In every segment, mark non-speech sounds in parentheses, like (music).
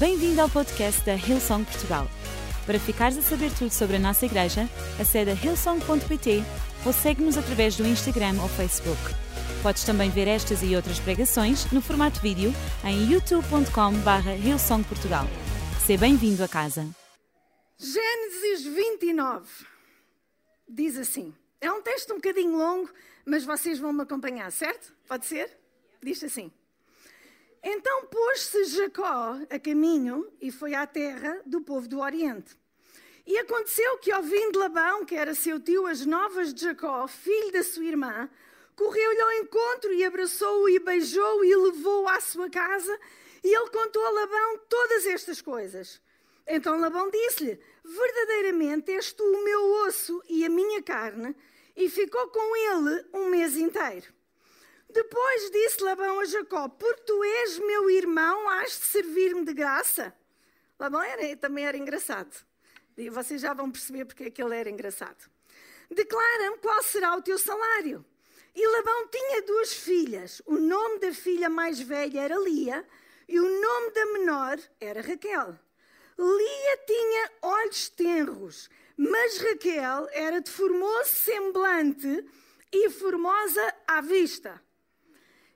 Bem-vindo ao podcast da Hillsong Portugal. Para ficares a saber tudo sobre a nossa igreja, acede a hillsong.pt ou segue-nos através do Instagram ou Facebook. Podes também ver estas e outras pregações no formato vídeo em youtube.com.br hillsongportugal. Seja bem-vindo a casa. Gênesis 29 diz assim: é um texto um bocadinho longo, mas vocês vão me acompanhar, certo? Pode ser? Diz assim: Então pôs-se Jacó a caminho e foi à terra do povo do Oriente. E aconteceu que, ouvindo Labão, que era seu tio, as novas de Jacó, filho da sua irmã, correu-lhe ao encontro e abraçou-o e beijou-o e levou-o à sua casa. E ele contou a Labão todas estas coisas. Então Labão disse-lhe: Verdadeiramente és tu o meu osso e a minha carne. E ficou com ele um mês inteiro. Depois disse Labão a Jacó: Porque tu és meu irmão, has de servir-me de graça. Labão era, também era engraçado. E vocês já vão perceber porque é que ele era engraçado. Declara-me qual será o teu salário. E Labão tinha duas filhas. O nome da filha mais velha era Lia e o nome da menor era Raquel. Lia tinha olhos tenros, mas Raquel era de formoso semblante e formosa à vista.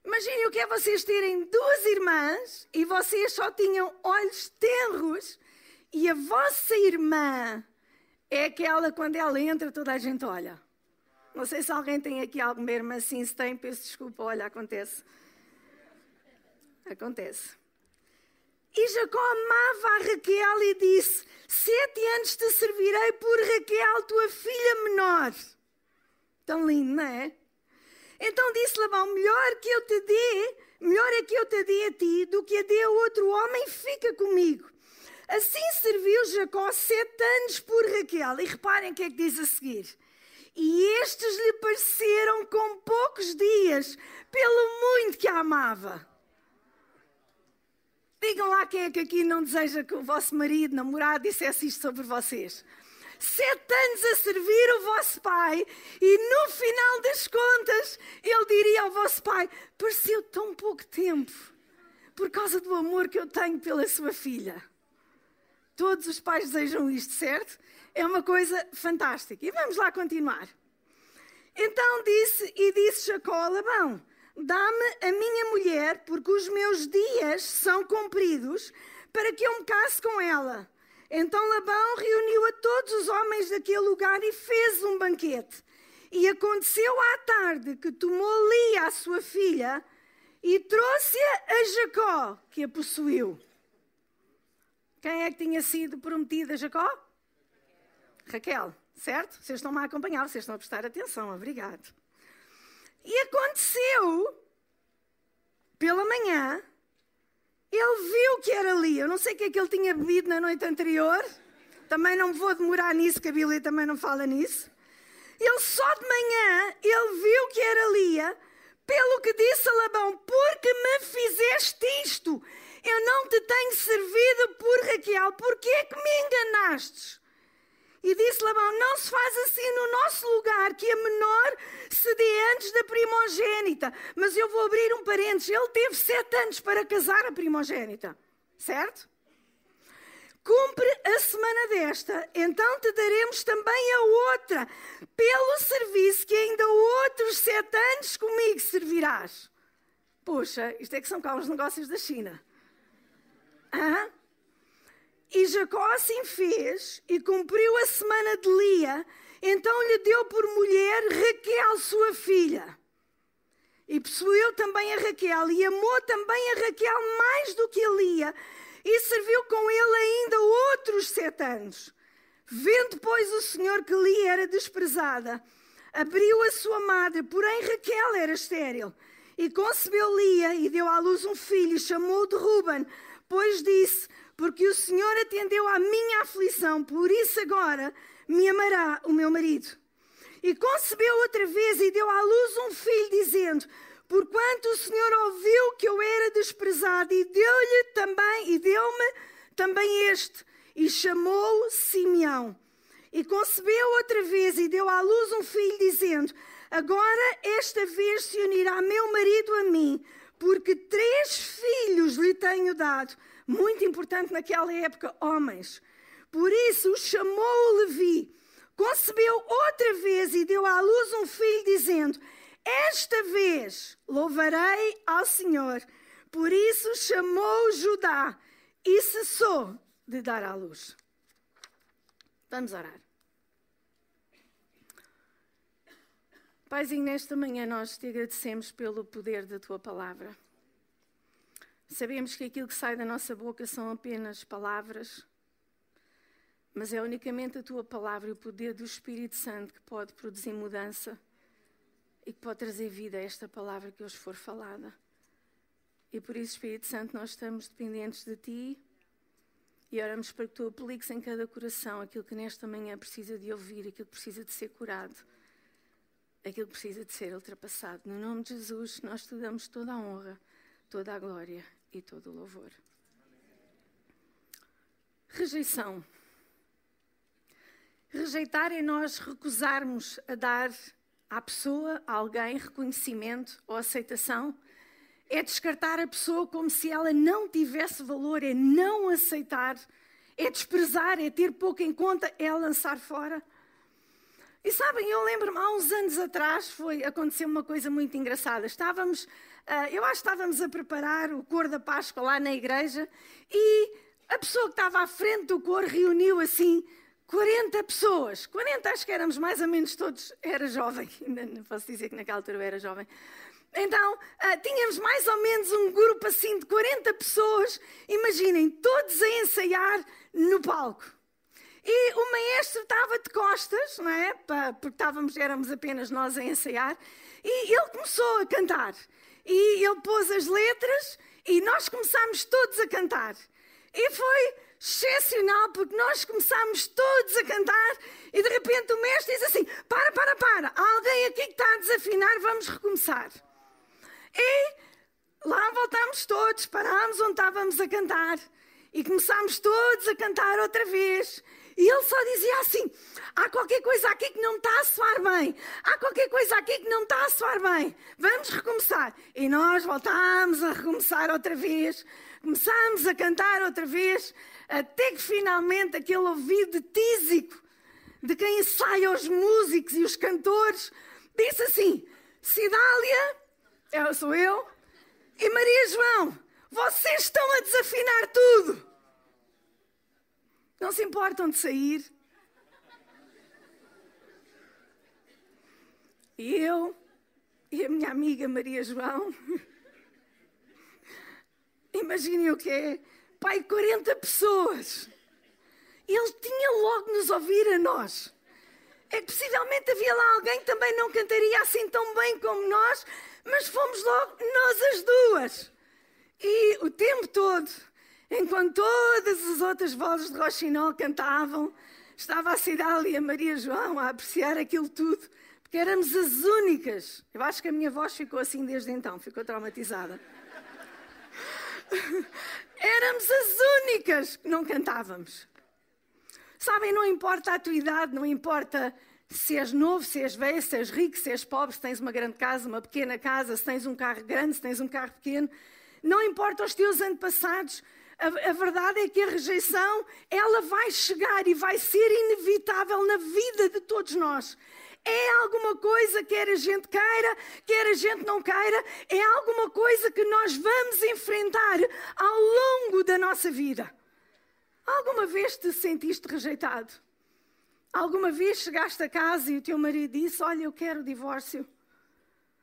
Imaginem o que é vocês terem duas irmãs e vocês só tinham olhos tenros e a vossa irmã é aquela quando ela entra toda a gente olha. Não sei se alguém tem aqui alguma irmã assim, se tem, peço desculpa, olha, acontece. Acontece. E Jacó amava a Raquel e disse: Sete anos te servirei por Raquel, tua filha menor. Tão lindo, não é? Então disse Labão: Melhor que eu te dê, melhor é que eu te dê a ti do que a dê a outro homem, fica comigo. Assim serviu Jacó sete anos por Raquel. E reparem o que é que diz a seguir. E estes lhe pareceram com poucos dias, pelo muito que a amava. Digam lá quem é que aqui não deseja que o vosso marido, namorado, dissesse isto sobre vocês. Sete anos a servir o vosso pai e no final das contas ele diria ao vosso pai: pareceu tão pouco tempo por causa do amor que eu tenho pela sua filha. Todos os pais desejam isto, certo? É uma coisa fantástica. E vamos lá continuar. Então disse e disse Jacó a Labão: Dá-me a minha mulher, porque os meus dias são cumpridos, para que eu me case com ela. Então Labão reuniu a todos os homens daquele lugar e fez um banquete. E aconteceu à tarde que tomou Lia, a sua filha, e trouxe-a a Jacó, que a possuiu. Quem é que tinha sido prometida a Jacó? Raquel, certo? Vocês estão-me a acompanhar, vocês estão a prestar atenção, obrigado. E aconteceu, pela manhã, ele viu que era ali. Eu não sei o que é que ele tinha bebido na noite anterior. Também não vou demorar nisso, que a Bíblia também não fala nisso. Ele só de manhã, ele viu que era Lia, pelo que disse a Labão, porque me fizeste isto? Eu não te tenho servido por Raquel, porque é que me enganastes? E disse Labão: Não se faz assim no nosso lugar, que a menor se dê antes da primogênita. Mas eu vou abrir um parênteses: ele teve sete anos para casar a primogênita, certo? Cumpre a semana desta, então te daremos também a outra, pelo serviço que ainda outros sete anos comigo servirás. Poxa, isto é que são cá os negócios da China. Hã? E Jacó assim fez e cumpriu a semana de Lia, então lhe deu por mulher Raquel, sua filha. E possuiu também a Raquel e amou também a Raquel mais do que a Lia e serviu com ele ainda outros sete anos. Vendo, pois, o Senhor que Lia era desprezada, abriu a sua madre, porém Raquel era estéril. E concebeu Lia e deu à luz um filho chamou-o de Ruben, pois disse: porque o Senhor atendeu à minha aflição, por isso agora me amará o meu marido. E concebeu outra vez e deu à luz um filho, dizendo: Porquanto o Senhor ouviu que eu era desprezado, e deu-lhe também, e deu-me também este, e chamou-o Simeão. E concebeu outra vez e deu à luz um filho, dizendo: Agora esta vez se unirá meu marido a mim, porque três filhos lhe tenho dado muito importante naquela época, homens. Por isso chamou Levi, concebeu outra vez e deu à luz um filho, dizendo: Esta vez louvarei ao Senhor. Por isso chamou Judá e cessou de dar à luz. Vamos orar. Paizinho, nesta manhã nós te agradecemos pelo poder da tua palavra. Sabemos que aquilo que sai da nossa boca são apenas palavras, mas é unicamente a tua palavra e o poder do Espírito Santo que pode produzir mudança e que pode trazer vida a esta palavra que hoje for falada. E por isso, Espírito Santo, nós estamos dependentes de Ti e oramos para que Tu apliques em cada coração aquilo que nesta manhã precisa de ouvir, aquilo que precisa de ser curado, aquilo que precisa de ser ultrapassado. No nome de Jesus, nós te damos toda a honra, toda a glória e todo o louvor. Rejeição. Rejeitar é nós recusarmos a dar à pessoa, a alguém, reconhecimento ou aceitação. É descartar a pessoa como se ela não tivesse valor, é não aceitar, é desprezar, é ter pouco em conta, é lançar fora. E sabem, eu lembro-me, há uns anos atrás foi, aconteceu uma coisa muito engraçada. Estávamos, eu acho que estávamos a preparar o cor da Páscoa lá na igreja e a pessoa que estava à frente do cor reuniu assim 40 pessoas. 40, acho que éramos mais ou menos todos, era jovem, (laughs) ainda não posso dizer que naquela altura eu era jovem. Então, uh, tínhamos mais ou menos um grupo assim de 40 pessoas, imaginem, todos a ensaiar no palco. E o maestro estava de costas, não é? Porque estávamos, éramos apenas nós a ensaiar. E ele começou a cantar. E ele pôs as letras e nós começámos todos a cantar. E foi excepcional porque nós começámos todos a cantar e de repente o mestre diz assim: Para, para, para, há alguém aqui que está a desafinar, vamos recomeçar. E lá voltámos todos, parámos onde estávamos a cantar e começámos todos a cantar outra vez. E ele só dizia assim: há qualquer coisa aqui que não está a soar bem, há qualquer coisa aqui que não está a soar bem, vamos recomeçar. E nós voltámos a recomeçar outra vez, começámos a cantar outra vez, até que finalmente aquele ouvido tísico de quem ensaia os músicos e os cantores disse assim: Cidália, eu sou eu, e Maria João, vocês estão a desafinar tudo. Não se importam de sair. E eu e a minha amiga Maria João, imaginem o que é, pai, 40 pessoas. Ele tinha logo nos ouvir a nós. É que possivelmente havia lá alguém que também não cantaria assim tão bem como nós, mas fomos logo nós as duas. E o tempo todo Enquanto todas as outras vozes de Rochinol cantavam, estava a Cidália e a Maria João a apreciar aquilo tudo, porque éramos as únicas. Eu acho que a minha voz ficou assim desde então, ficou traumatizada. (laughs) éramos as únicas que não cantávamos. Sabem, não importa a tua idade, não importa se és novo, se és velho, se és rico, se és pobre, se tens uma grande casa, uma pequena casa, se tens um carro grande, se tens um carro pequeno. Não importa os teus antepassados, a, a, verdade é que a rejeição, ela vai chegar e vai ser inevitável na vida de todos nós. É alguma coisa, quer a gente queira, quer a gente não queira, é alguma coisa que nós vamos enfrentar ao longo da nossa vida. Alguma vez te sentiste rejeitado? Alguma vez chegaste a casa e o teu marido disse: Olha, eu quero o divórcio?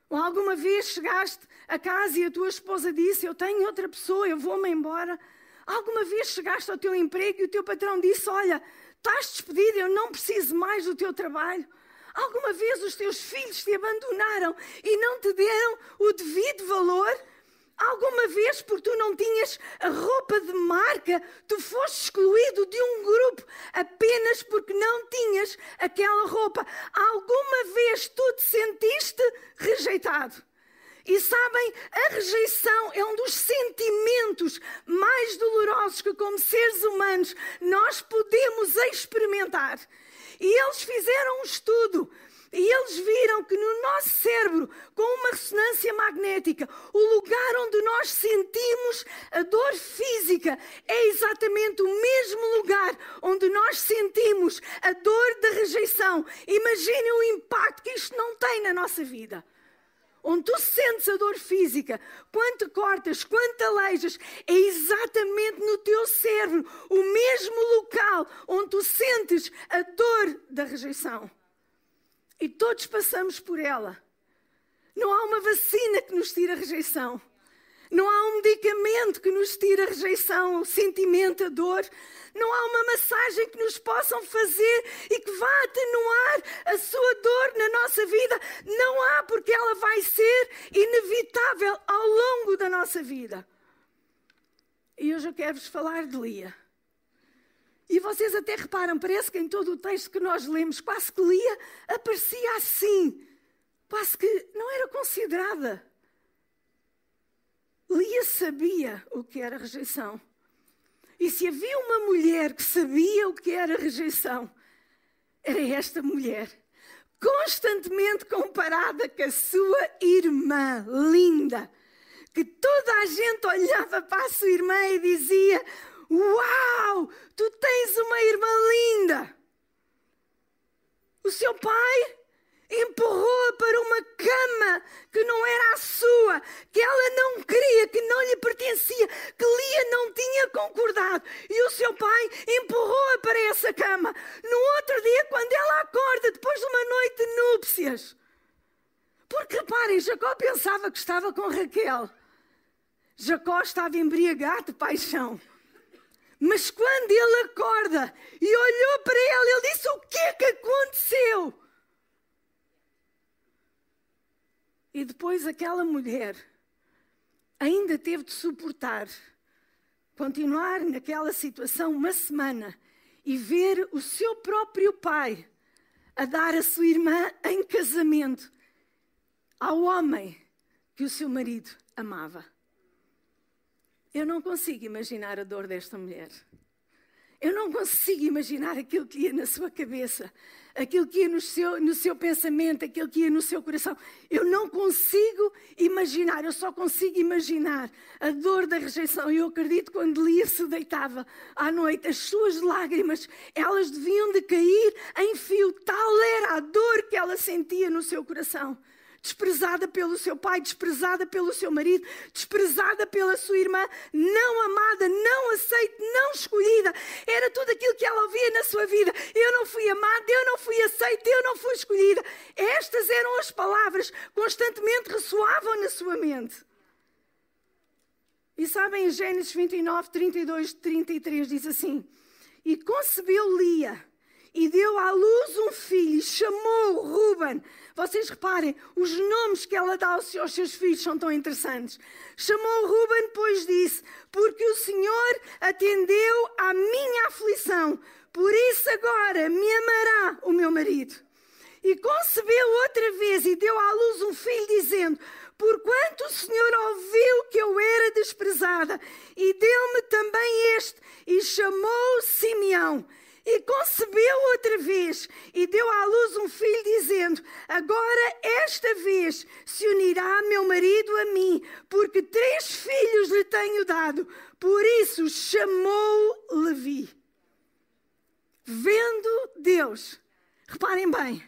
Ou alguma vez chegaste a casa e a tua esposa disse: Eu tenho outra pessoa, eu vou-me embora? Alguma vez chegaste ao teu emprego e o teu patrão disse: Olha, estás despedido, eu não preciso mais do teu trabalho? Alguma vez os teus filhos te abandonaram e não te deram o devido valor? Alguma vez, porque tu não tinhas a roupa de marca, tu foste excluído de um grupo apenas porque não tinhas aquela roupa? Alguma vez tu te sentiste rejeitado? E sabem, a rejeição é um dos sentimentos mais dolorosos que, como seres humanos, nós podemos experimentar. E eles fizeram um estudo E eles viram que no nosso cérebro, com uma ressonância magnética, o lugar onde nós sentimos a dor física é exatamente o mesmo lugar onde nós sentimos a dor da rejeição. Imaginem o impacto que isto não tem na nossa vida onde tu sentes a dor física, quando cortas, quando te aleijas, é exatamente no teu cérebro o mesmo local onde tu sentes a dor da rejeição. E todos passamos por ela. Não há uma vacina que nos tire a rejeição. Não há um medicamento que nos tire a rejeição, o sentimento, a dor. Não há uma massagem que nos possam fazer e que vá atenuar a sua dor na nossa vida. Não há, porque ela vai ser inevitável ao longo da nossa vida. E hoje eu quero vos falar de Lia. E vocês até reparam, parece que em todo o texto que nós lemos, quase que Lia aparecia assim, quase que não era considerada. Lia sabia o que era rejeição. E se havia uma mulher que sabia o que era rejeição, era esta mulher. Constantemente comparada com a sua irmã linda, que toda a gente olhava para a sua irmã e dizia: Uau, tu tens uma irmã linda. O seu pai empurrou-a para uma cama que não era a sua, que ela não queria, que não lhe pertencia, que Lia não tinha concordado. E o seu pai empurrou-a para essa cama. No outro dia, quando ela acorda, depois de uma noite de núpcias. Porque reparem, Jacó pensava que estava com Raquel. Jacó estava embriagado de paixão. Mas quando ele acorda e olhou para ela, ele disse: O que é que aconteceu? E depois aquela mulher ainda teve de suportar, continuar naquela situação uma semana e ver o seu próprio pai a dar a sua irmã em casamento ao homem que o seu marido amava. Eu não consigo imaginar a dor desta mulher. Eu não consigo imaginar aquilo que ia na sua cabeça, aquilo que ia no seu, no seu pensamento, aquilo que ia no seu coração. Eu não consigo imaginar, eu só consigo imaginar a dor da rejeição. Eu acredito quando Lia se deitava à noite, as suas lágrimas, elas deviam de cair em fio. Tal era a dor que ela sentia no seu coração desprezada pelo seu pai, desprezada pelo seu marido, desprezada pela sua irmã, não amada, não aceita, não escolhida. Era tudo aquilo que ela ouvia na sua vida. Eu não fui amada, eu não fui aceita, eu não fui escolhida. Estas eram as palavras constantemente ressoavam na sua mente. E sabem, em Gênesis 29, 32, 33 diz assim: E concebeu Lia e deu à luz um filho, chamou Ruben. Vocês reparem, os nomes que ela dá aos seus filhos são tão interessantes. Chamou Ruben, pois disse: Porque o Senhor atendeu à minha aflição, por isso agora me amará o meu marido. E concebeu outra vez e deu à luz um filho, dizendo: Porquanto o Senhor ouviu que eu era desprezada, e deu-me também este, e chamou Simeão. E concebeu outra vez e deu à luz um filho, dizendo: Agora, esta vez, se unirá meu marido a mim, porque três filhos lhe tenho dado. Por isso chamou Levi. Vendo Deus, reparem bem,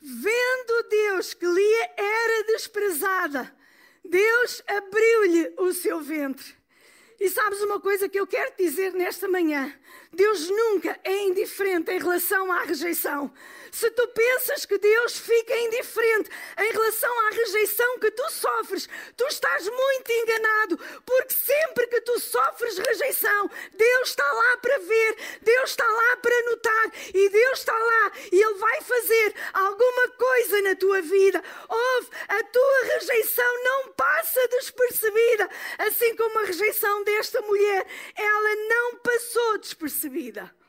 vendo Deus que Lia era desprezada, Deus abriu-lhe o seu ventre. E sabes uma coisa que eu quero dizer nesta manhã? Deus nunca é indiferente em relação à rejeição. Se tu pensas que Deus fica indiferente em relação à rejeição que tu sofres, tu estás muito enganado, porque sempre que tu sofres rejeição, Deus está lá para ver, Deus está lá para notar e Deus está lá e Ele vai fazer alguma coisa na tua vida. Ouve, a tua rejeição não passa despercebida, assim como a rejeição desta mulher, ela não passou despercebida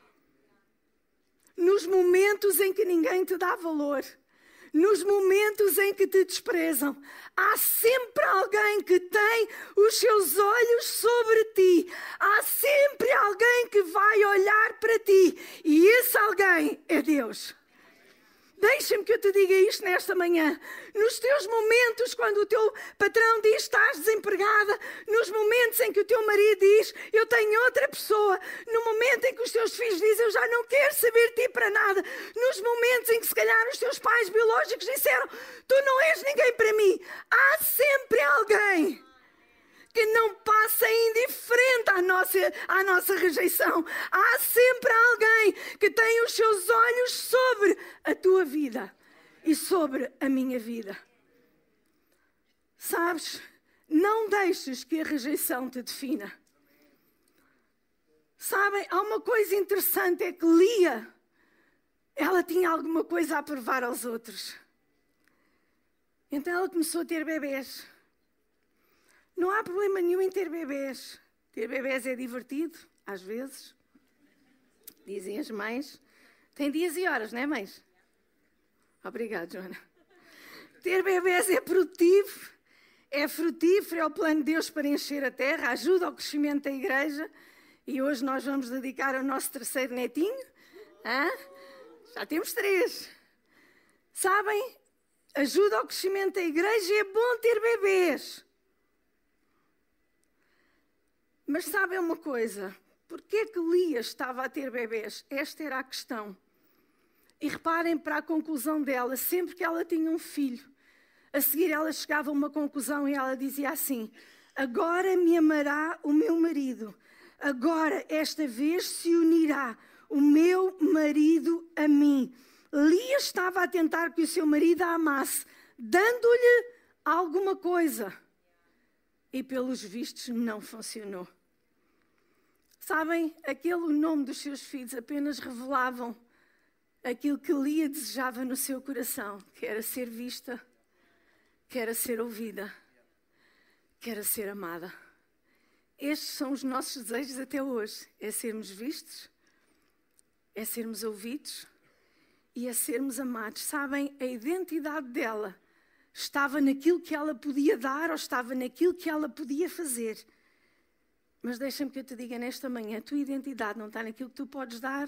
nos momentos em que ninguém te dá valor, nos momentos em que te desprezam, há sempre alguém que tem os seus olhos sobre ti. Há sempre alguém que vai olhar para ti. E esse alguém é Deus. Deixa-me que eu te diga isto nesta manhã. Nos teus momentos, quando o teu patrão diz estás desempregada, nos momentos em que o teu marido diz eu tenho outra pessoa, no momento em que os teus filhos dizem eu já não quero saber de ti para nada, nos momentos em que se calhar os teus pais biológicos disseram tu não és ninguém para mim, há sempre alguém que não passa indiferente à nossa, à nossa rejeição. Há sempre alguém que tem os seus olhos sobre a tua vida e sobre a minha vida. Sabes, não deixes que a rejeição te defina. Sabem, há uma coisa interessante: é que Lia, ela tinha alguma coisa a provar aos outros. Então ela começou a ter bebês. Não há problema nenhum em ter bebês. Ter bebês é divertido, às vezes. Dizem as mães. Tem dias e horas, não é, mães? Obrigada, Joana. Ter bebês é produtivo, é frutífero, é o plano de Deus para encher a terra, ajuda ao crescimento da igreja. E hoje nós vamos dedicar ao nosso terceiro netinho. Hã? Já temos três. Sabem? Ajuda ao crescimento da igreja e é bom ter bebês. Mas sabem uma coisa? Porquê que Lia estava a ter bebês? Esta era a questão. E reparem para a conclusão dela, sempre que ela tinha um filho, a seguir ela chegava a uma conclusão e ela dizia assim: Agora me amará o meu marido, agora esta vez se unirá o meu marido a mim. Lia estava a tentar que o seu marido a amasse, dando-lhe alguma coisa e pelos vistos não funcionou. Sabem, aquele nome dos seus filhos apenas revelavam aquilo que Lia desejava no seu coração, que era ser vista, que era ser ouvida, que era ser amada. Estes são os nossos desejos até hoje: é sermos vistos, é sermos ouvidos e é sermos amados. Sabem, a identidade dela estava naquilo que ela podia dar ou estava naquilo que ela podia fazer. Mas deixa-me que eu te diga nesta manhã: a tua identidade não está naquilo que tu podes dar,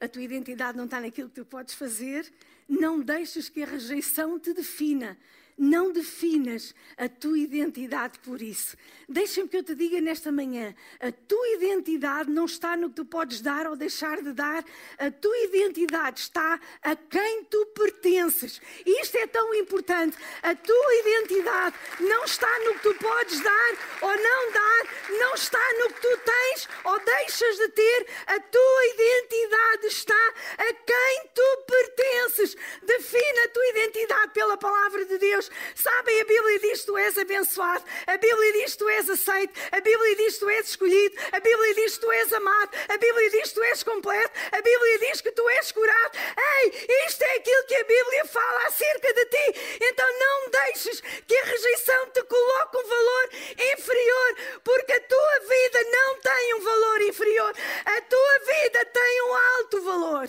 a tua identidade não está naquilo que tu podes fazer. Não deixes que a rejeição te defina, não definas a tua identidade por isso. Deixa-me que eu te diga nesta manhã: a tua identidade não está no que tu podes dar ou deixar de dar, a tua identidade está a quem tu pertences. E isto é tão importante. A tua identidade não está no que tu podes dar ou não dar, não está no que tu tens ou deixas de ter. A tua identidade está a quem tu pertences. Defina a tua identidade pela palavra de Deus. Sabem, a Bíblia diz tu és abençoado, a Bíblia diz tu és aceito, a Bíblia diz tu és escolhido, a Bíblia diz tu és amado, a Bíblia diz tu és completo, a Bíblia diz que tu és curado. Ei, isto é aquilo que a Bíblia fala acerca de ti. Então não deixes que a rejeição te coloque um valor inferior, porque a tua vida não tem um valor inferior, a tua vida tem um alto valor.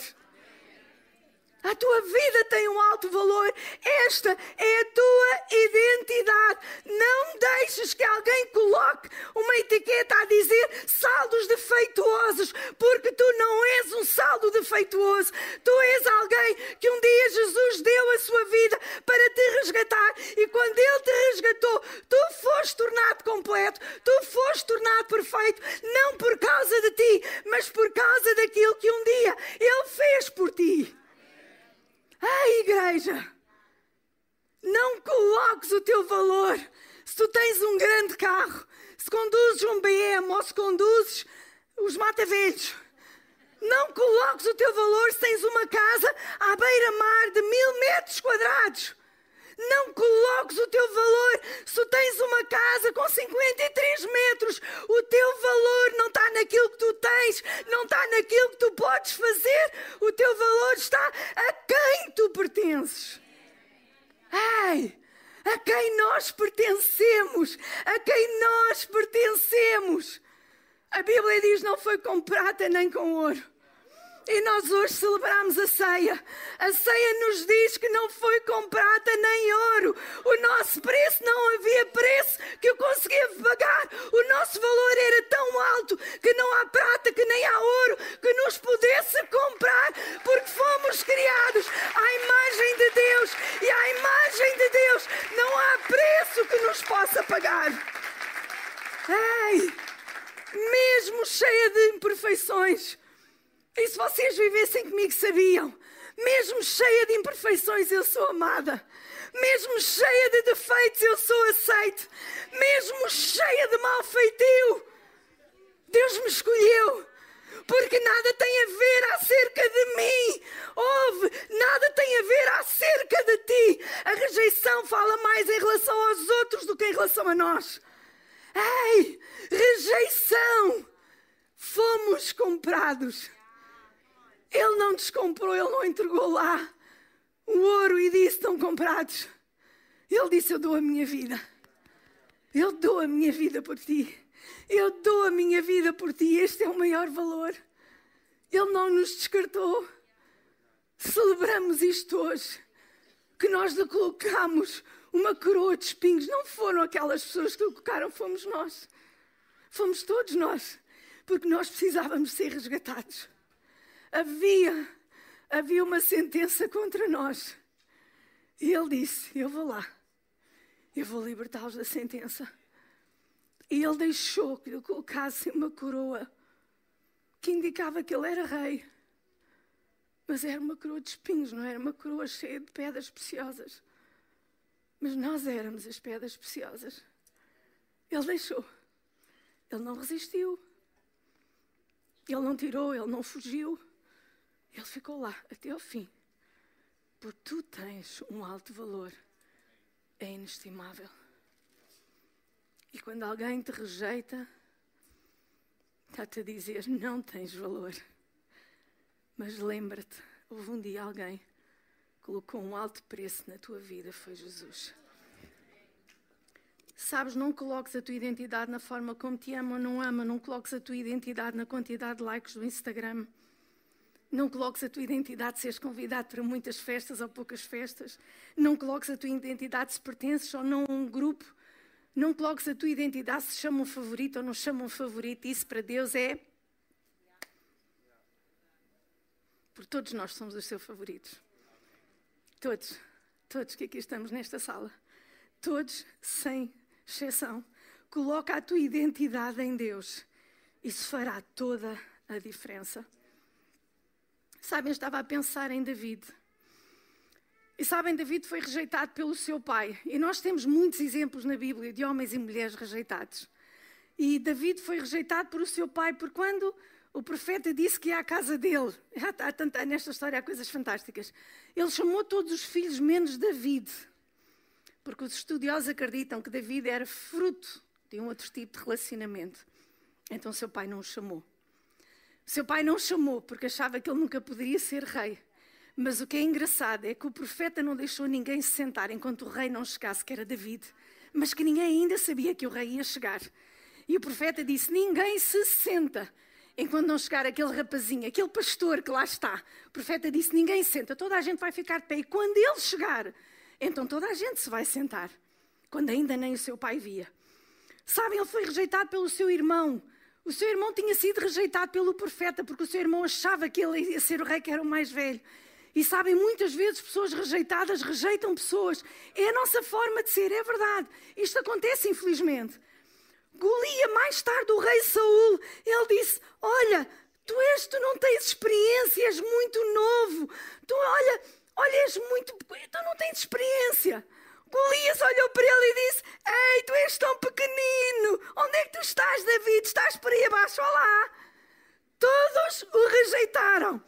A tua vida tem um alto valor. Esta é a tua identidade. Não deixes que alguém coloque uma etiqueta a dizer saldos defeituosos, porque tu não és um saldo defeituoso. Tu és alguém que um dia Jesus deu a sua vida para te resgatar e quando ele te resgatou, tu foste tornado completo, tu foste tornado perfeito, não por causa de ti, mas por causa daquilo que um dia ele fez por ti. Ei, igreja, não coloques o teu valor. Se tu tens um grande carro, se conduzes um BM ou se conduzes os mata-velhos, não coloques o teu valor se tens uma casa à beira-mar de mil metros quadrados. Não coloques o teu valor se tu tens uma casa com 53 metros. O teu valor não está naquilo que tu tens, não está naquilo que tu podes fazer. O teu valor está a quem tu pertences. Ei! A quem nós pertencemos, a quem nós pertencemos. A Bíblia diz: não foi com prata nem com ouro E nós hoje celebramos a ceia. A ceia nos diz que não foi com prata nem ouro. O nosso preço não havia preço que eu conseguia pagar. O nosso valor era tão alto que não há prata, que nem há ouro que nos pudesse comprar, porque fomos criados à imagem de Deus. E à imagem de Deus não há preço que nos possa pagar. Ei, mesmo cheia de imperfeições e se vocês vivessem comigo, sabiam. Mesmo cheia de imperfeições, eu sou amada. Mesmo cheia de defeitos, eu sou aceite. Mesmo cheia de mal feitio, Deus me escolheu. Porque nada tem a ver acerca de mim. Ouve, nada tem a ver acerca de ti. A rejeição fala mais em relação aos outros do que em relação a nós. Ei, rejeição. Fomos comprados ele não descomprou, ele não entregou lá o ouro e disse: Estão comprados. Ele disse: Eu dou a minha vida. Eu dou a minha vida por ti. Eu dou a minha vida por ti. Este é o maior valor. Ele não nos descartou. Celebramos isto hoje. Que nós lhe colocamos uma coroa de espinhos. Não foram aquelas pessoas que lhe colocaram, fomos nós. Fomos todos nós. Porque nós precisávamos ser resgatados havia, havia uma sentença contra nós. E ele disse: Eu vou lá, eu vou libertá-los da sentença. E ele deixou que lhe colocassem uma coroa que indicava que ele era rei. Mas era uma coroa de espinhos, não era uma coroa cheia de pedras preciosas. Mas nós éramos as pedras preciosas. Ele deixou. Ele não resistiu. Ele não tirou, ele não fugiu. Ele ficou lá até ao fim. Porque tu tens um alto valor. É inestimável. E quando alguém te rejeita, está-te a dizer: não tens valor. Mas lembra-te, houve um dia alguém que colocou um alto preço na tua vida, foi Jesus. Sabes, não coloques a tua identidade na forma como te ama ou não ama, não coloques a tua identidade na quantidade de likes do Instagram. Não coloques a tua identidade se és convidado para muitas festas ou poucas festas. Não coloques a tua identidade se pertences ou não a um grupo. Não coloques a tua identidade se chamam favorito ou não chamam favorito. Isso para Deus é. Porque todos nós somos os seus favoritos. Todos. Todos que aqui estamos nesta sala. Todos, sem exceção. Coloca a tua identidade em Deus. Isso fará toda a diferença. Sabem, estava a pensar em David. E sabem, David foi rejeitado pelo seu pai. E nós temos muitos exemplos na Bíblia de homens e mulheres rejeitados. E David foi rejeitado por o seu pai, por quando o profeta disse que ia à casa dele. (laughs) Há, tanta, nesta história há coisas fantásticas. Ele chamou todos os filhos menos David. Porque os estudiosos acreditam que David era fruto de um outro tipo de relacionamento. Então seu pai não o chamou. Seu pai não chamou porque achava que ele nunca poderia ser rei. Mas o que é engraçado é que o profeta não deixou ninguém se sentar enquanto o rei não chegasse, que era David. Mas que ninguém ainda sabia que o rei ia chegar. E o profeta disse: Ninguém se senta enquanto não chegar aquele rapazinho, aquele pastor que lá está. O profeta disse: Ninguém senta, toda a gente vai ficar de pé. E quando ele chegar, então toda a gente se vai sentar. Quando ainda nem o seu pai via. Sabem, ele foi rejeitado pelo seu irmão. O seu irmão tinha sido rejeitado pelo profeta, porque o seu irmão achava que ele ia ser o rei que era o mais velho. E sabem, muitas vezes pessoas rejeitadas rejeitam pessoas. É a nossa forma de ser, é verdade. Isto acontece, infelizmente. Golia, mais tarde, o rei Saul, ele disse: Olha, tu és, tu não tens experiência, és muito novo. Tu, olha, olha, és muito. Tu não tens experiência. Golias olhou para ele e disse: Ei, tu és tão pequenino. Onde é que tu estás, David? Estás por aí abaixo? Olá. Todos o rejeitaram.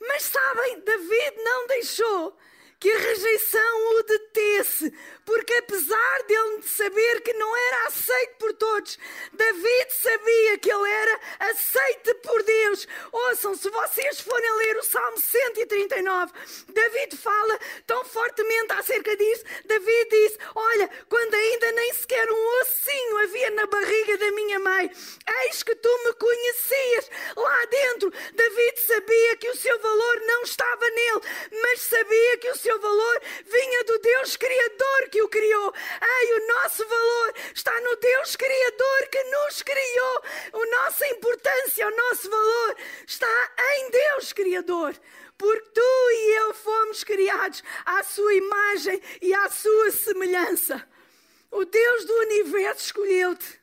Mas sabem, David não deixou que a rejeição o detesse, porque apesar dele saber que não era aceito por todos, David sabia que ele era aceito por Deus. Ouçam, se vocês forem ler o Salmo 139, David fala tão fortemente acerca disso. David diz: Olha, quando ainda nem sequer um ossinho havia na barriga da minha mãe, eis que tu me conhecias lá dentro. David sabia que o seu valor não estava nele, mas sabia que o seu valor vinha do Deus Criador que o criou. Ai, o nosso valor está no Deus Criador que nos criou. A nossa importância, o nosso valor está em Deus Criador porque tu e eu fomos criados à sua imagem e à sua semelhança. O Deus do universo escolheu-te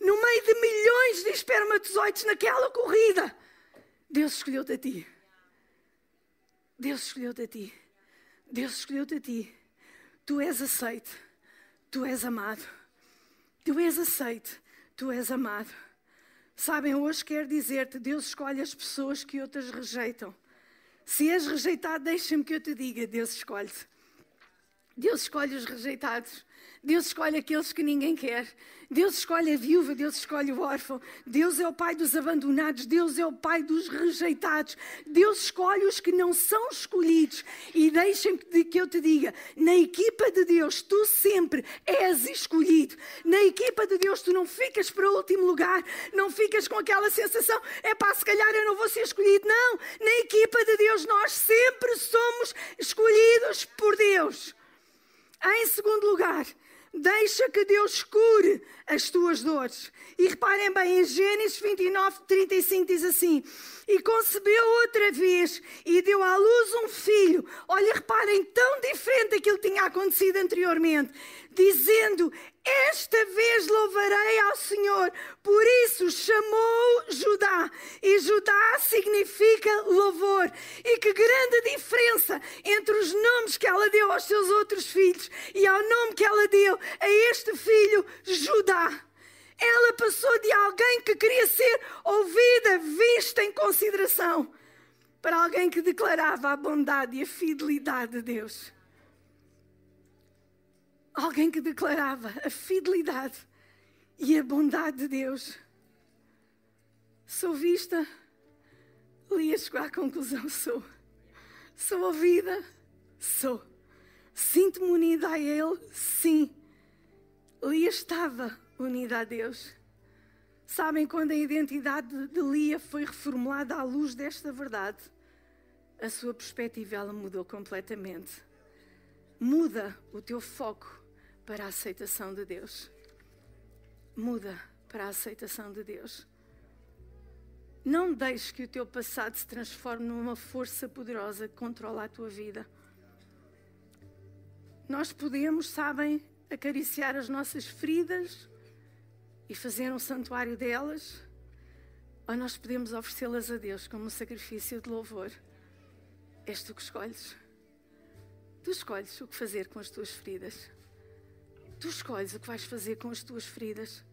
no meio de milhões de espermatozoides naquela corrida. Deus escolheu-te a ti. Deus escolheu-te a ti. Deus escolheu-te a ti. Tu és aceito. Tu és amado. Tu és aceito. Tu és amado. Sabem, hoje quero dizer-te: Deus escolhe as pessoas que outras rejeitam. Se és rejeitado, deixa-me que eu te diga: Deus escolhe-te. Deus escolhe os rejeitados. Deus escolhe aqueles que ninguém quer. Deus escolhe a viúva, Deus escolhe o órfão. Deus é o pai dos abandonados, Deus é o pai dos rejeitados. Deus escolhe os que não são escolhidos. E deixem que eu te diga: na equipa de Deus, tu sempre és escolhido. Na equipa de Deus, tu não ficas para o último lugar, não ficas com aquela sensação: é pá, se calhar eu não vou ser escolhido. Não, na equipa de Deus, nós sempre somos escolhidos por Deus. Em segundo lugar, Deixa que Deus cure as tuas dores. E reparem bem, em Gênesis 29, 35 diz assim: E concebeu outra vez e deu à luz um filho. Olha, reparem, tão diferente daquilo que tinha acontecido anteriormente dizendo: Esta vez louvarei ao Senhor. Por isso chamou Judá. E Judá significa louvor. E que grande diferença entre os nomes que ela deu aos seus outros filhos e ao nome que ela deu a este filho, Judá. Ela passou de alguém que queria ser ouvida, vista em consideração, para alguém que declarava a bondade e a fidelidade de Deus. Alguém que declarava a fidelidade e a bondade de Deus. Sou vista, Lia chegou à conclusão: (laughs) sou. Sou ouvida, sou. Sinto-me unida a Ele, sim. Lia estava unida a Deus. Sabem quando a identidade de Lia foi reformulada à luz desta verdade? A sua perspectiva ela mudou completamente. Muda o teu foco para a aceitação de Deus. Muda para a aceitação de Deus. Não deixes que o teu passado se transforme numa força poderosa que controla a tua vida. Nós podemos, sabem, acariciar as nossas feridas e fazer um santuário delas, ou nós podemos oferecê-las a Deus como um sacrifício de louvor. És tu que escolhes. Tu escolhes o que fazer com as tuas feridas. Tu escolhes o que vais fazer com as tuas feridas.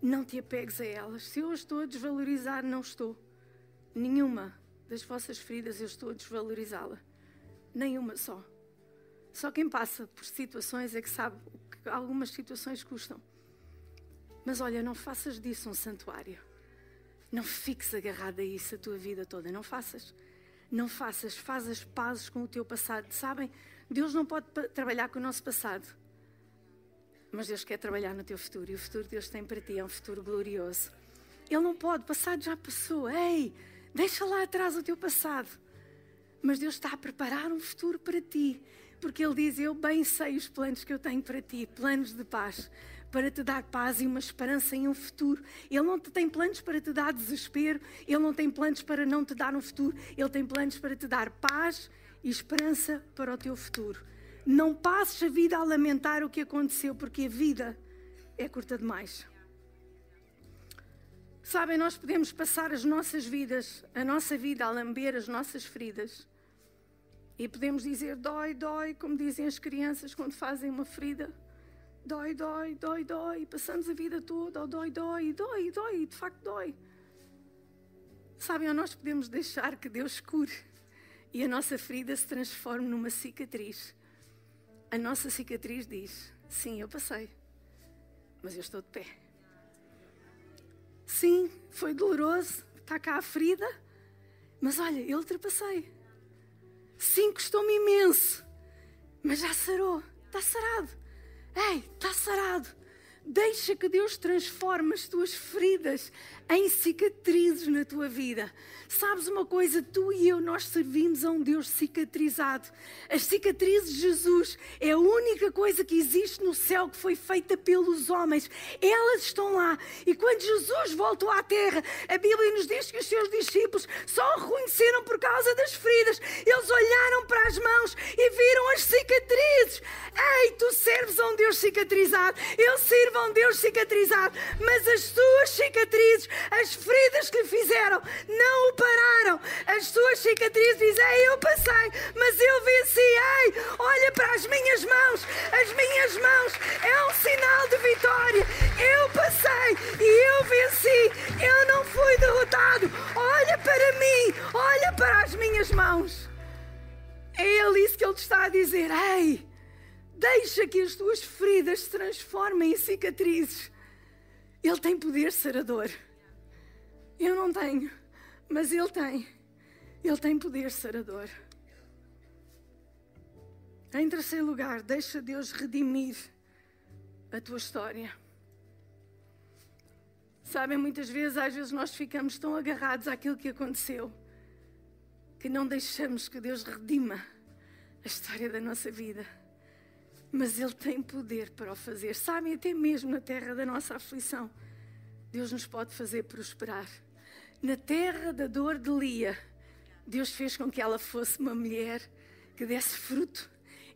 Não te apegues a elas. Se eu as estou a desvalorizar, não estou. Nenhuma das vossas feridas eu estou a desvalorizá-la. Nenhuma só. Só quem passa por situações é que sabe o que algumas situações custam. Mas olha, não faças disso um santuário. Não fiques agarrado a isso a tua vida toda. Não faças. Não faças. Faz as pazes com o teu passado. Sabem? Deus não pode trabalhar com o nosso passado. Mas Deus quer trabalhar no teu futuro e o futuro que Deus tem para ti é um futuro glorioso. Ele não pode, o passado já passou. Ei, deixa lá atrás o teu passado. Mas Deus está a preparar um futuro para ti. Porque Ele diz: Eu bem sei os planos que eu tenho para ti planos de paz, para te dar paz e uma esperança em um futuro. Ele não tem planos para te dar desespero, Ele não tem planos para não te dar um futuro, Ele tem planos para te dar paz e esperança para o teu futuro. Não passes a vida a lamentar o que aconteceu, porque a vida é curta demais. Sabem, nós podemos passar as nossas vidas, a nossa vida a lamber as nossas feridas. E podemos dizer dói, dói, como dizem as crianças quando fazem uma ferida. Dói, dói, dói, dói. Passamos a vida toda, oh, dói, dói, dói, dói, de facto dói. Sabem, ou nós podemos deixar que Deus cure e a nossa ferida se transforme numa cicatriz a nossa cicatriz diz: sim, eu passei, mas eu estou de pé. Sim, foi doloroso, está cá a ferida, mas olha, eu ultrapassei. Sim, custou-me imenso, mas já sarou, está sarado. Ei, está sarado. Deixa que Deus transforme as tuas feridas em cicatrizes na tua vida. Sabes uma coisa? Tu e eu, nós servimos a um Deus cicatrizado. As cicatrizes de Jesus é a única coisa que existe no céu que foi feita pelos homens. Elas estão lá. E quando Jesus voltou à terra, a Bíblia nos diz que os seus discípulos só o reconheceram por causa das feridas. Eles olharam para as mãos e viram as cicatrizes. Ei, tu serves a um Deus cicatrizado. Eu sirvo a um Deus cicatrizado. Mas as suas cicatrizes, as feridas que lhe fizeram, não o pararam. As suas cicatrizes dizem, eu passei, mas eu venci. Ei, olha para as minhas mãos. As minhas mãos é um sinal de vitória. Eu passei e eu venci. Eu não fui derrotado. Olha para mim, olha para as minhas mãos. É ele isso que ele está a dizer. Ei, deixa que as tuas feridas se transformem em cicatrizes. Ele tem poder sarador. Eu não tenho. Mas Ele tem. Ele tem poder sarador. Em terceiro lugar, deixa Deus redimir a tua história. Sabem, muitas vezes, às vezes nós ficamos tão agarrados àquilo que aconteceu que não deixamos que Deus redima a história da nossa vida. Mas Ele tem poder para o fazer. Sabem, até mesmo na terra da nossa aflição, Deus nos pode fazer prosperar na terra da dor de Lia, Deus fez com que ela fosse uma mulher que desse fruto.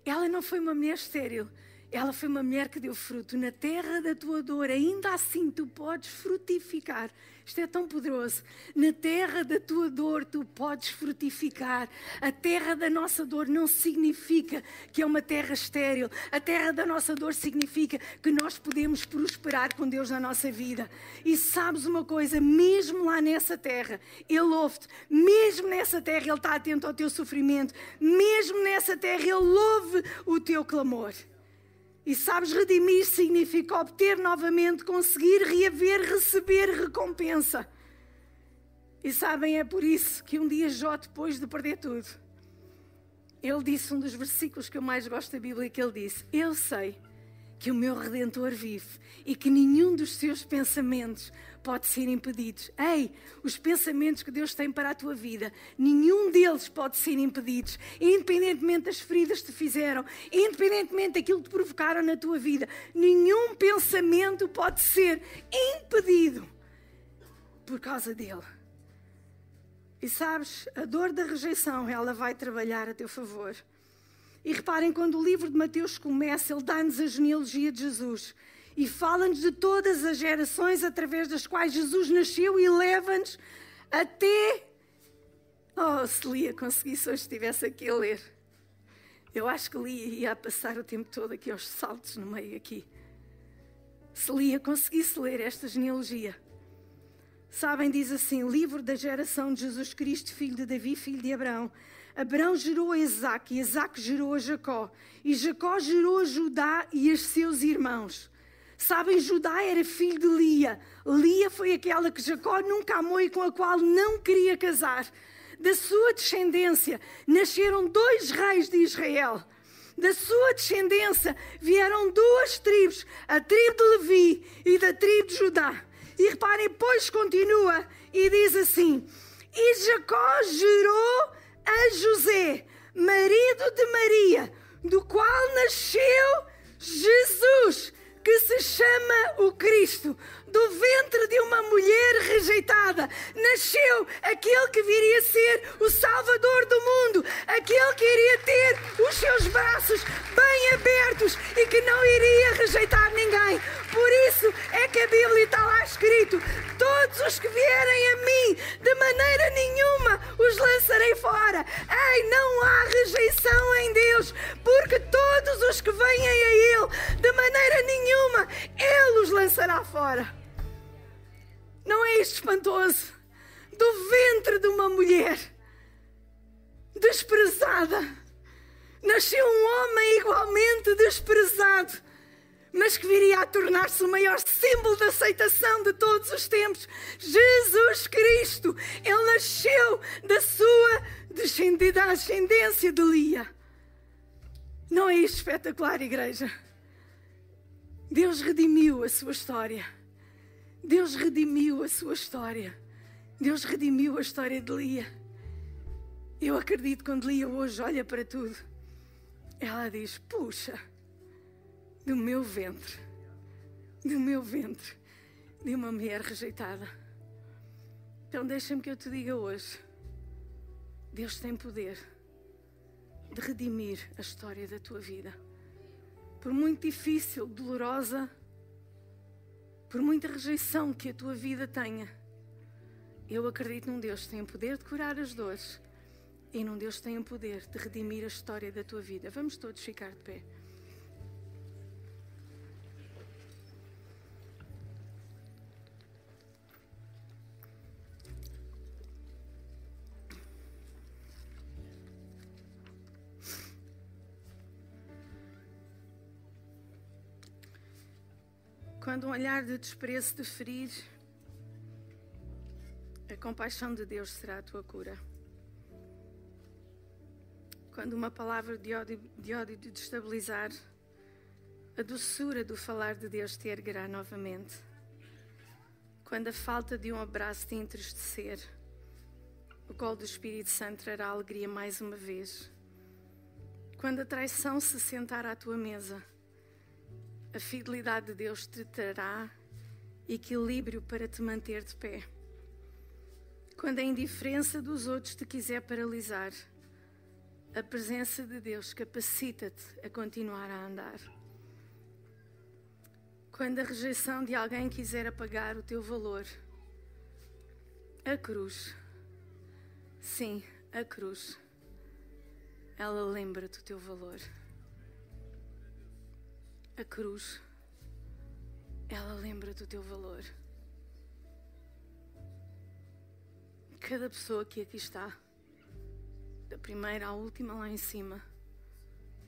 Ela não foi uma mulher estéril, ela foi uma mulher que deu fruto. Na terra da tua dor, ainda assim tu podes frutificar. Isto é tão poderoso. Na terra da tua dor, tu podes frutificar. A terra da nossa dor não significa que é uma terra estéril. A terra da nossa dor significa que nós podemos prosperar com Deus na nossa vida. E sabes uma coisa? Mesmo lá nessa terra, Ele ouve-te. Mesmo nessa terra, Ele está atento ao teu sofrimento. Mesmo nessa terra, Ele ouve o teu clamor. E sabes, redimir significa obter novamente, conseguir reaver, receber recompensa. E sabem, é por isso que um dia Jó, depois de perder tudo, ele disse um dos versículos que eu mais gosto da Bíblia, que ele disse: Eu sei que o meu Redentor vive e que nenhum dos seus pensamentos pode ser impedido. Ei, os pensamentos que Deus tem para a tua vida, nenhum deles pode ser impedido, independentemente das feridas que te fizeram, independentemente daquilo que te provocaram na tua vida, nenhum pensamento pode ser impedido por causa dele. E sabes, a dor da rejeição, ela vai trabalhar a teu favor. E reparem, quando o livro de Mateus começa, ele dá-nos a genealogia de Jesus e fala-nos de todas as gerações através das quais Jesus nasceu e leva-nos até. Oh, se Lia conseguisse hoje estivesse aqui a ler. Eu acho que Lia ia passar o tempo todo aqui aos saltos no meio aqui. Se Lia conseguisse ler esta genealogia. Sabem, diz assim: livro da geração de Jesus Cristo, filho de Davi, filho de Abraão. Abraão gerou a Isaac, e Isaac gerou a Jacó, e Jacó gerou a Judá e os seus irmãos. Sabem, Judá era filho de Lia. Lia foi aquela que Jacó nunca amou e com a qual não queria casar. Da sua descendência nasceram dois reis de Israel. Da sua descendência vieram duas tribos, a tribo de Levi e da tribo de Judá. E reparem, pois continua e diz assim: E Jacó gerou a José, marido de Maria, do qual nasceu Jesus, que se chama o Cristo. Do ventre de uma mulher rejeitada nasceu aquele que viria ser o Salvador do mundo, aquele que iria ter os seus braços bem abertos e que não iria rejeitar ninguém. Por isso é que a Bíblia está lá escrito: todos os que vierem a mim, de maneira nenhuma os lançarei fora. Ei, não há rejeição em Deus, porque todos os que vêm a Ele, de maneira nenhuma, Ele os lançará fora. Não é isto espantoso? Do ventre de uma mulher desprezada, nasceu um homem igualmente desprezado mas que viria a tornar-se o maior símbolo de aceitação de todos os tempos. Jesus Cristo, ele nasceu da sua descendência de Lia. Não é isto espetacular, igreja? Deus redimiu a sua história. Deus redimiu a sua história. Deus redimiu a história de Lia. Eu acredito quando Lia hoje olha para tudo, ela diz: Puxa, do meu ventre, do meu ventre, de uma mulher rejeitada. Então deixa-me que eu te diga hoje: Deus tem poder de redimir a história da tua vida. Por muito difícil, dolorosa, por muita rejeição que a tua vida tenha, eu acredito num Deus que tem o poder de curar as dores e num Deus que tem o poder de redimir a história da tua vida. Vamos todos ficar de pé. Quando um olhar de desprezo te ferir, a compaixão de Deus será a tua cura. Quando uma palavra de ódio, de ódio te destabilizar, a doçura do falar de Deus te erguerá novamente. Quando a falta de um abraço te entristecer, o colo do Espírito Santo trará alegria mais uma vez. Quando a traição se sentar à tua mesa, a fidelidade de Deus te trará equilíbrio para te manter de pé. Quando a indiferença dos outros te quiser paralisar, a presença de Deus capacita-te a continuar a andar. Quando a rejeição de alguém quiser apagar o teu valor, a cruz, sim, a cruz, ela lembra-te o teu valor a cruz, ela lembra do teu valor. Cada pessoa que aqui está, da primeira à última lá em cima,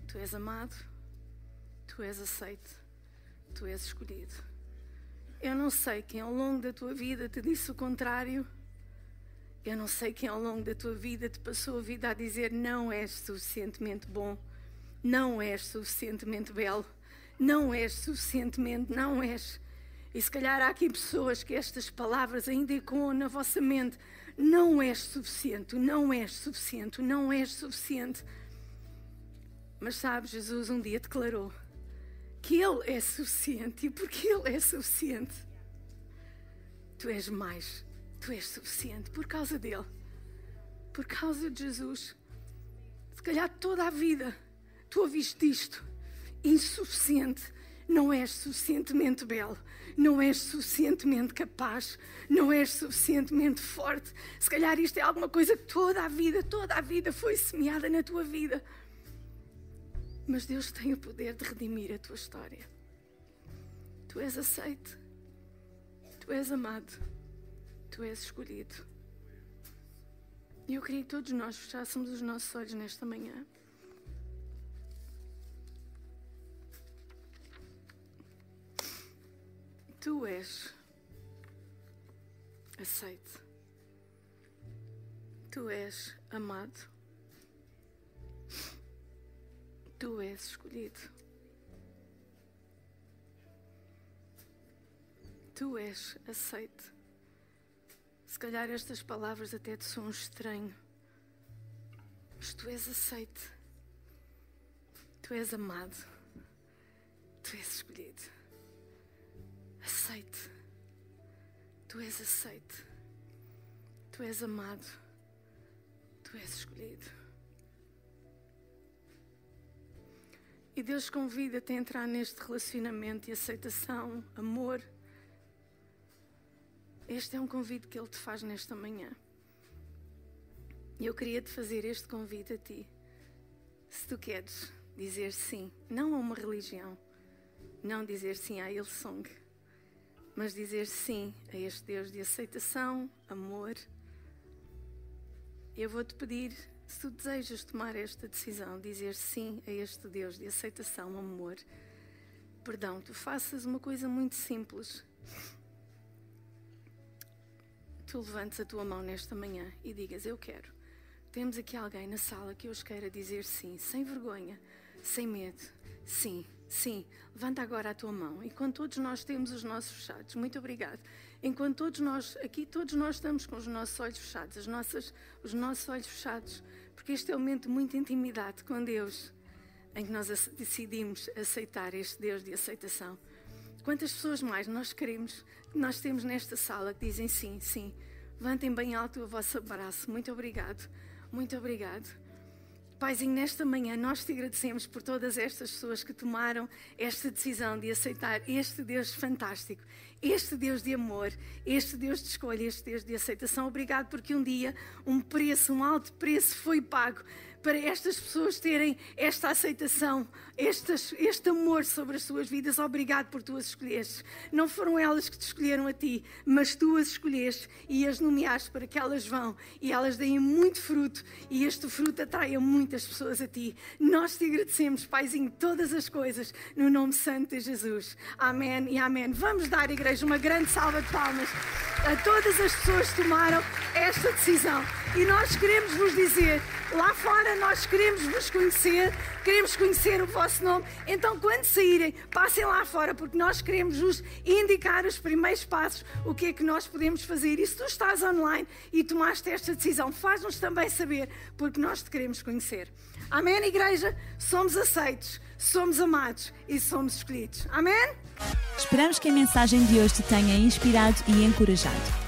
tu és amado, tu és aceito, tu és escolhido. Eu não sei quem ao longo da tua vida te disse o contrário. Eu não sei quem ao longo da tua vida te passou a vida a dizer não és suficientemente bom, não és suficientemente belo não és suficientemente, não és. E se calhar há aqui pessoas que estas palavras ainda ecoam na vossa mente. Não és suficiente, não és suficiente, não és suficiente. Mas sabe, Jesus um dia declarou que Ele é suficiente e porque Ele é suficiente, tu és mais, tu és suficiente por causa dele, por causa de Jesus. Se calhar toda a vida tu ouviste isto insuficiente. Não és suficientemente belo, não és suficientemente capaz, não és suficientemente forte. Se calhar isto é alguma coisa que toda a vida, toda a vida foi semeada na tua vida. Mas Deus tem o poder de redimir a tua história. Tu és aceito, tu és amado, tu és escolhido. E eu queria que todos nós fechássemos os nossos olhos nesta manhã. Tu és aceito. Tu és amado. Tu és escolhido. Tu és aceito. Se calhar estas palavras até te são estranho, mas tu és aceito. Tu és amado. Tu és escolhido aceite. Tu és aceite. Tu és amado. Tu és escolhido. E Deus convida-te a entrar neste relacionamento e aceitação, amor. Este é um convite que Ele te faz nesta manhã. E eu queria te fazer este convite a ti. Se tu queres dizer sim, não a uma religião, não dizer sim à Ilsong mas dizer sim a este Deus de aceitação, amor. Eu vou-te pedir, se tu desejas tomar esta decisão, dizer sim a este Deus de aceitação, amor, perdão, tu faças uma coisa muito simples. Tu levantes a tua mão nesta manhã e digas: Eu quero. Temos aqui alguém na sala que hoje queira dizer sim, sem vergonha, sem medo. Sim, Sim, levanta agora a tua mão. Enquanto todos nós temos os nossos fechados, muito obrigado. Enquanto todos nós, aqui todos nós estamos com os nossos olhos fechados, as nossas, os nossos olhos fechados, porque este é um momento de muita intimidade com Deus, em que nós decidimos aceitar este Deus de aceitação. Quantas pessoas mais nós queremos, nós temos nesta sala que dizem sim, sim. Levantem bem alto o vosso abraço. Muito obrigado. Muito obrigado. Paizinho, nesta manhã nós te agradecemos por todas estas pessoas que tomaram esta decisão de aceitar este Deus fantástico, este Deus de amor, este Deus de escolha, este Deus de aceitação. Obrigado porque um dia um preço, um alto preço foi pago para estas pessoas terem esta aceitação, este, este amor sobre as suas vidas. Obrigado por tu as escolheste. Não foram elas que te escolheram a ti, mas tu as escolheste e as nomeaste para que elas vão e elas deem muito fruto e este fruto atraia muitas pessoas a ti. Nós te agradecemos, Paizinho, todas as coisas no nome santo de Jesus. Amém e amém. Vamos dar, igreja, uma grande salva de palmas a todas as pessoas que tomaram esta decisão. E nós queremos vos dizer, lá fora nós queremos vos conhecer, queremos conhecer o vosso nome. Então, quando saírem, passem lá fora, porque nós queremos vos indicar os primeiros passos, o que é que nós podemos fazer. E se tu estás online e tomaste esta decisão, faz-nos também saber, porque nós te queremos conhecer. Amém, igreja? Somos aceitos, somos amados e somos escolhidos. Amém? Esperamos que a mensagem de hoje te tenha inspirado e encorajado.